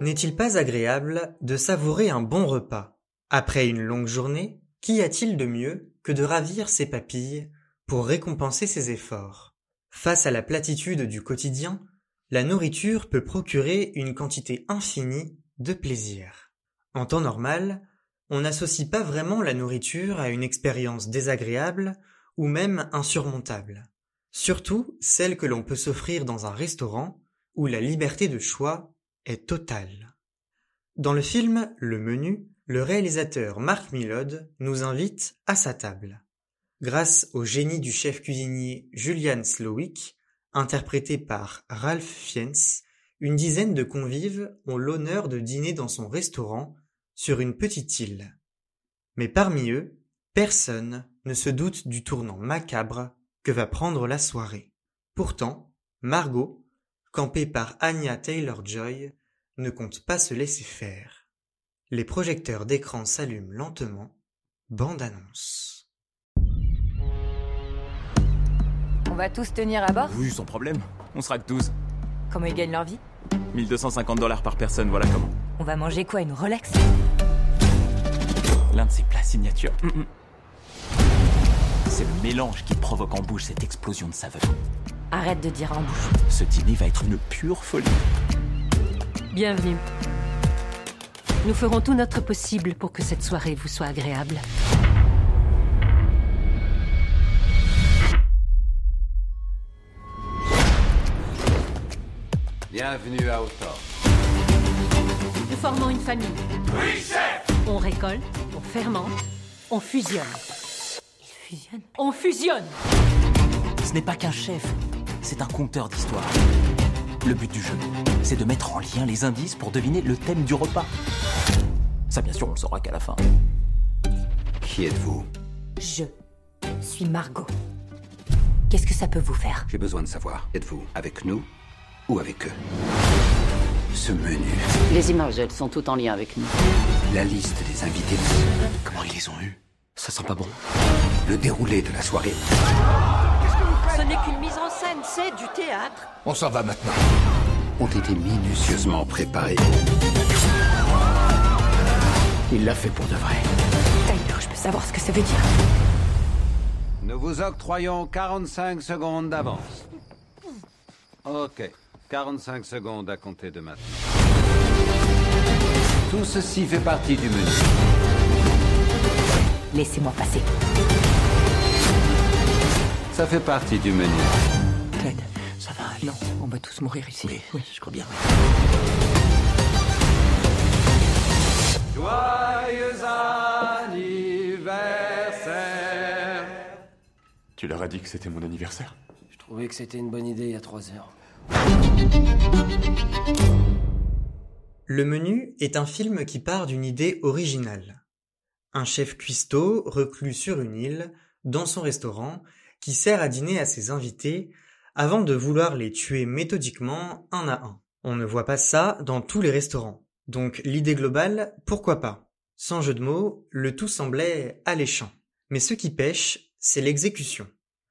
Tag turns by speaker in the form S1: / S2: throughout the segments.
S1: N'est-il pas agréable de savourer un bon repas Après une longue journée, qu'y a-t-il de mieux que de ravir ses papilles pour récompenser ses efforts? Face à la platitude du quotidien, la nourriture peut procurer une quantité infinie de plaisir. En temps normal, on n'associe pas vraiment la nourriture à une expérience désagréable ou même insurmontable. Surtout celle que l'on peut s'offrir dans un restaurant où la liberté de choix est totale. Dans le film Le Menu, le réalisateur Mark Millod nous invite à sa table. Grâce au génie du chef cuisinier Julian Slowick, interprété par Ralph Fiennes, une dizaine de convives ont l'honneur de dîner dans son restaurant sur une petite île. Mais parmi eux, personne ne se doute du tournant macabre que va prendre la soirée. Pourtant, Margot, campée par Anya Taylor-Joy, ne compte pas se laisser faire. Les projecteurs d'écran s'allument lentement. Bande annonce.
S2: On va tous tenir à bord?
S3: Oui, sans problème. On sera que 12.
S2: Comment ils gagnent leur vie?
S3: 1250 dollars par personne, voilà comment.
S2: On va manger quoi Une Rolex?
S3: L'un de ses plats signature. Mm, mm. C'est le mélange qui provoque en bouche cette explosion de saveur.
S2: Arrête de dire en bouche.
S3: Ce dîner va être une pure folie.
S4: Bienvenue. Nous ferons tout notre possible pour que cette soirée vous soit agréable.
S5: Bienvenue à Autor.
S4: Nous formons une famille. On récolte, on fermente, on fusionne.
S2: Ils fusionnent.
S4: On fusionne
S3: Ce n'est pas qu'un chef, c'est un conteur d'histoire. Le but du jeu, c'est de mettre en lien les indices pour deviner le thème du repas. Ça, bien sûr, on le saura qu'à la fin.
S5: Qui êtes-vous?
S2: Je suis Margot. Qu'est-ce que ça peut vous faire?
S5: J'ai besoin de savoir. Êtes-vous avec nous ou avec eux? Ce menu,
S6: Les images, elles sont toutes en lien avec nous.
S5: la liste des invités,
S3: Comment ils les ont eus? Ça sent pas bon.
S5: le déroulé de la soirée.
S4: Ce n'est qu'une mise en scène, c'est du théâtre.
S5: On s'en va maintenant. Ont été minutieusement préparés. Il l'a fait pour de vrai.
S2: Tyler, je peux savoir ce que ça veut dire.
S7: Nous vous octroyons 45 secondes d'avance. Ok. 45 secondes à compter de maintenant. Tout ceci fait partie du menu.
S2: Laissez-moi passer.
S7: Ça fait partie du menu.
S6: Ted, ça va? Aller. Non, on va tous mourir ici. Oui, je crois bien.
S7: Joyeux anniversaire.
S8: Tu leur as dit que c'était mon anniversaire?
S9: Je trouvais que c'était une bonne idée il y a trois heures.
S1: Le menu est un film qui part d'une idée originale. Un chef cuistot reclus sur une île, dans son restaurant, qui sert à dîner à ses invités avant de vouloir les tuer méthodiquement un à un. On ne voit pas ça dans tous les restaurants. Donc l'idée globale, pourquoi pas? Sans jeu de mots, le tout semblait alléchant. Mais ce qui pêche, c'est l'exécution.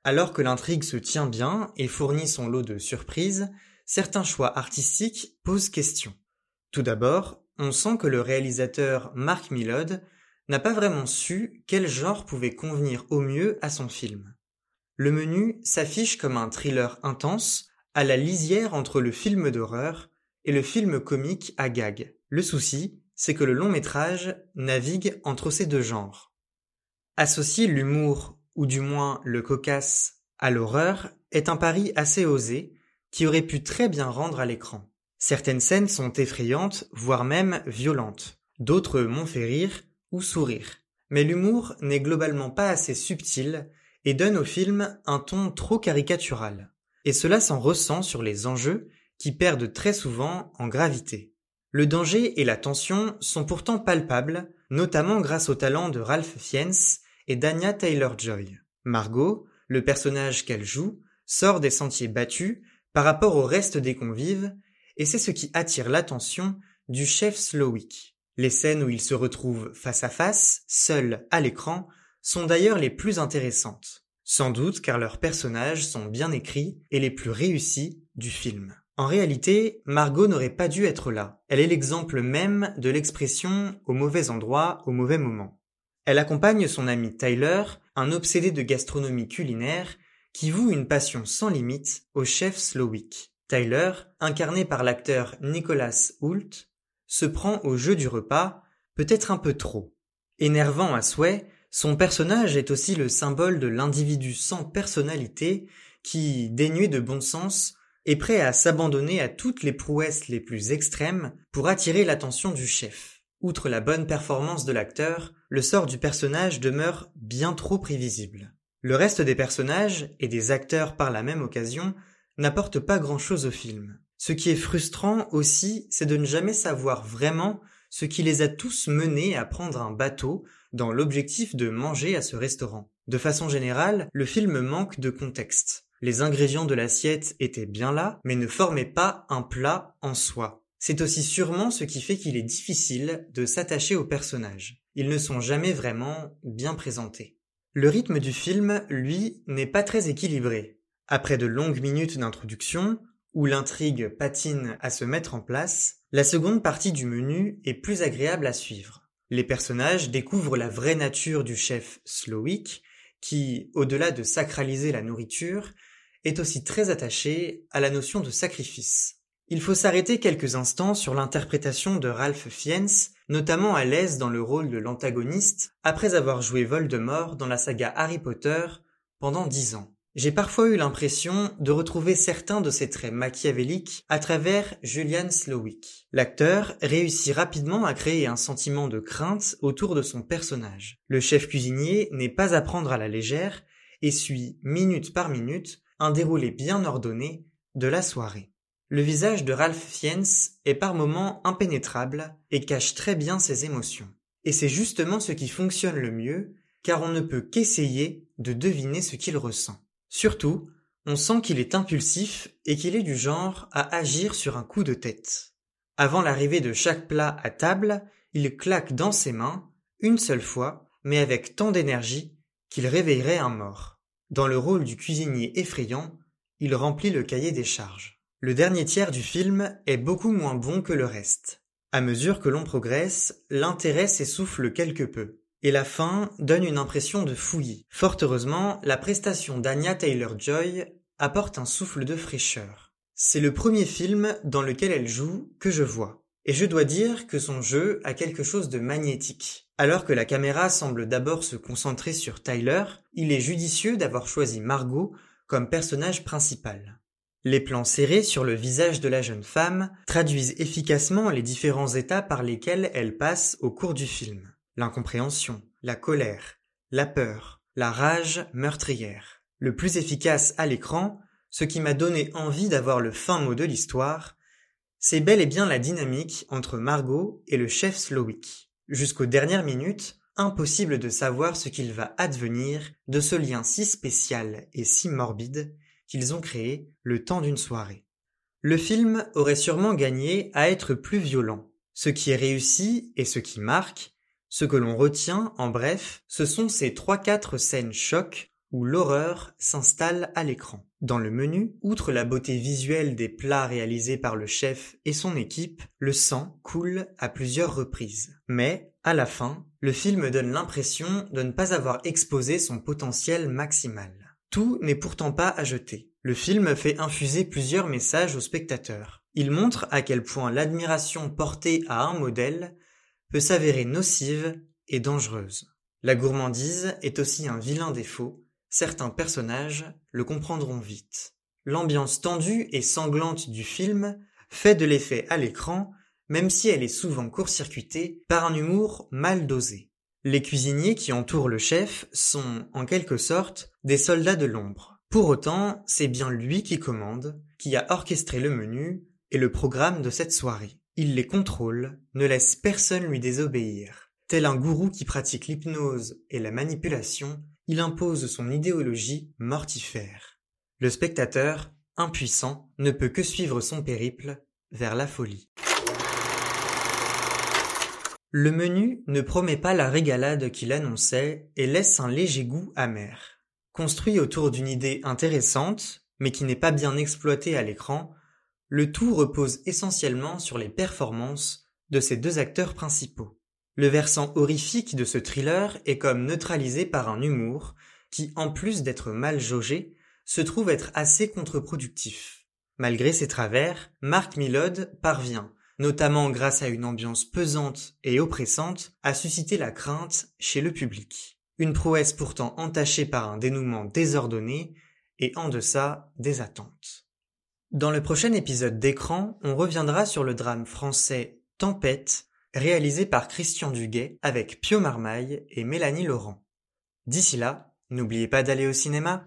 S1: Alors que l'intrigue se tient bien et fournit son lot de surprises, certains choix artistiques posent question. Tout d'abord, on sent que le réalisateur Mark Millod n'a pas vraiment su quel genre pouvait convenir au mieux à son film. Le menu s'affiche comme un thriller intense, à la lisière entre le film d'horreur et le film comique à gag. Le souci, c'est que le long métrage navigue entre ces deux genres. Associer l'humour, ou du moins le cocasse, à l'horreur est un pari assez osé qui aurait pu très bien rendre à l'écran. Certaines scènes sont effrayantes, voire même violentes. D'autres m'ont fait rire ou sourire. Mais l'humour n'est globalement pas assez subtil et donne au film un ton trop caricatural. Et cela s'en ressent sur les enjeux qui perdent très souvent en gravité. Le danger et la tension sont pourtant palpables, notamment grâce au talent de Ralph Fiennes et d'Anya Taylor-Joy. Margot, le personnage qu'elle joue, sort des sentiers battus par rapport au reste des convives, et c'est ce qui attire l'attention du chef Slowick. Les scènes où ils se retrouvent face à face, seuls à l'écran, sont d'ailleurs les plus intéressantes. Sans doute car leurs personnages sont bien écrits et les plus réussis du film. En réalité, Margot n'aurait pas dû être là. Elle est l'exemple même de l'expression au mauvais endroit, au mauvais moment. Elle accompagne son ami Tyler, un obsédé de gastronomie culinaire, qui voue une passion sans limite au chef Slowick. Tyler, incarné par l'acteur Nicholas Hoult, se prend au jeu du repas, peut-être un peu trop. Énervant à souhait, son personnage est aussi le symbole de l'individu sans personnalité qui, dénué de bon sens, est prêt à s'abandonner à toutes les prouesses les plus extrêmes pour attirer l'attention du chef. Outre la bonne performance de l'acteur, le sort du personnage demeure bien trop prévisible. Le reste des personnages, et des acteurs par la même occasion, n'apporte pas grand-chose au film. Ce qui est frustrant aussi, c'est de ne jamais savoir vraiment ce qui les a tous menés à prendre un bateau dans l'objectif de manger à ce restaurant. De façon générale, le film manque de contexte. Les ingrédients de l'assiette étaient bien là, mais ne formaient pas un plat en soi. C'est aussi sûrement ce qui fait qu'il est difficile de s'attacher aux personnages. Ils ne sont jamais vraiment bien présentés. Le rythme du film, lui, n'est pas très équilibré. Après de longues minutes d'introduction, où l'intrigue patine à se mettre en place, la seconde partie du menu est plus agréable à suivre. Les personnages découvrent la vraie nature du chef Slowick, qui, au-delà de sacraliser la nourriture, est aussi très attaché à la notion de sacrifice. Il faut s'arrêter quelques instants sur l'interprétation de Ralph Fiennes, notamment à l'aise dans le rôle de l'antagoniste, après avoir joué Voldemort dans la saga Harry Potter pendant dix ans. J'ai parfois eu l'impression de retrouver certains de ses traits machiavéliques à travers Julian Slowick. L'acteur réussit rapidement à créer un sentiment de crainte autour de son personnage. Le chef cuisinier n'est pas à prendre à la légère et suit minute par minute un déroulé bien ordonné de la soirée. Le visage de Ralph Fiennes est par moments impénétrable et cache très bien ses émotions. Et c'est justement ce qui fonctionne le mieux, car on ne peut qu'essayer de deviner ce qu'il ressent. Surtout, on sent qu'il est impulsif et qu'il est du genre à agir sur un coup de tête. Avant l'arrivée de chaque plat à table, il claque dans ses mains, une seule fois, mais avec tant d'énergie qu'il réveillerait un mort. Dans le rôle du cuisinier effrayant, il remplit le cahier des charges. Le dernier tiers du film est beaucoup moins bon que le reste. À mesure que l'on progresse, l'intérêt s'essouffle quelque peu et la fin donne une impression de fouillis. Fort heureusement, la prestation d'Anya Taylor-Joy apporte un souffle de fraîcheur. C'est le premier film dans lequel elle joue que je vois. Et je dois dire que son jeu a quelque chose de magnétique. Alors que la caméra semble d'abord se concentrer sur Tyler, il est judicieux d'avoir choisi Margot comme personnage principal. Les plans serrés sur le visage de la jeune femme traduisent efficacement les différents états par lesquels elle passe au cours du film l'incompréhension, la colère, la peur, la rage meurtrière. Le plus efficace à l'écran, ce qui m'a donné envie d'avoir le fin mot de l'histoire, c'est bel et bien la dynamique entre Margot et le chef Slowick. Jusqu'aux dernières minutes, impossible de savoir ce qu'il va advenir de ce lien si spécial et si morbide qu'ils ont créé le temps d'une soirée. Le film aurait sûrement gagné à être plus violent. Ce qui est réussi et ce qui marque, ce que l'on retient, en bref, ce sont ces trois-quatre scènes chocs où l'horreur s'installe à l'écran. Dans le menu, outre la beauté visuelle des plats réalisés par le chef et son équipe, le sang coule à plusieurs reprises. Mais, à la fin, le film donne l'impression de ne pas avoir exposé son potentiel maximal. Tout n'est pourtant pas à jeter. Le film fait infuser plusieurs messages aux spectateurs. Il montre à quel point l'admiration portée à un modèle peut s'avérer nocive et dangereuse. La gourmandise est aussi un vilain défaut, certains personnages le comprendront vite. L'ambiance tendue et sanglante du film fait de l'effet à l'écran, même si elle est souvent court-circuitée par un humour mal dosé. Les cuisiniers qui entourent le chef sont, en quelque sorte, des soldats de l'ombre. Pour autant, c'est bien lui qui commande, qui a orchestré le menu et le programme de cette soirée. Il les contrôle, ne laisse personne lui désobéir. Tel un gourou qui pratique l'hypnose et la manipulation, il impose son idéologie mortifère. Le spectateur, impuissant, ne peut que suivre son périple vers la folie. Le menu ne promet pas la régalade qu'il annonçait et laisse un léger goût amer. Construit autour d'une idée intéressante, mais qui n'est pas bien exploitée à l'écran, le tout repose essentiellement sur les performances de ses deux acteurs principaux. Le versant horrifique de ce thriller est comme neutralisé par un humour qui, en plus d'être mal jaugé, se trouve être assez contre-productif. Malgré ses travers, Mark Millod parvient, notamment grâce à une ambiance pesante et oppressante, à susciter la crainte chez le public. Une prouesse pourtant entachée par un dénouement désordonné et en deçà des attentes. Dans le prochain épisode d'écran, on reviendra sur le drame français Tempête, réalisé par Christian Duguay avec Pio Marmaille et Mélanie Laurent. D'ici là, n'oubliez pas d'aller au cinéma.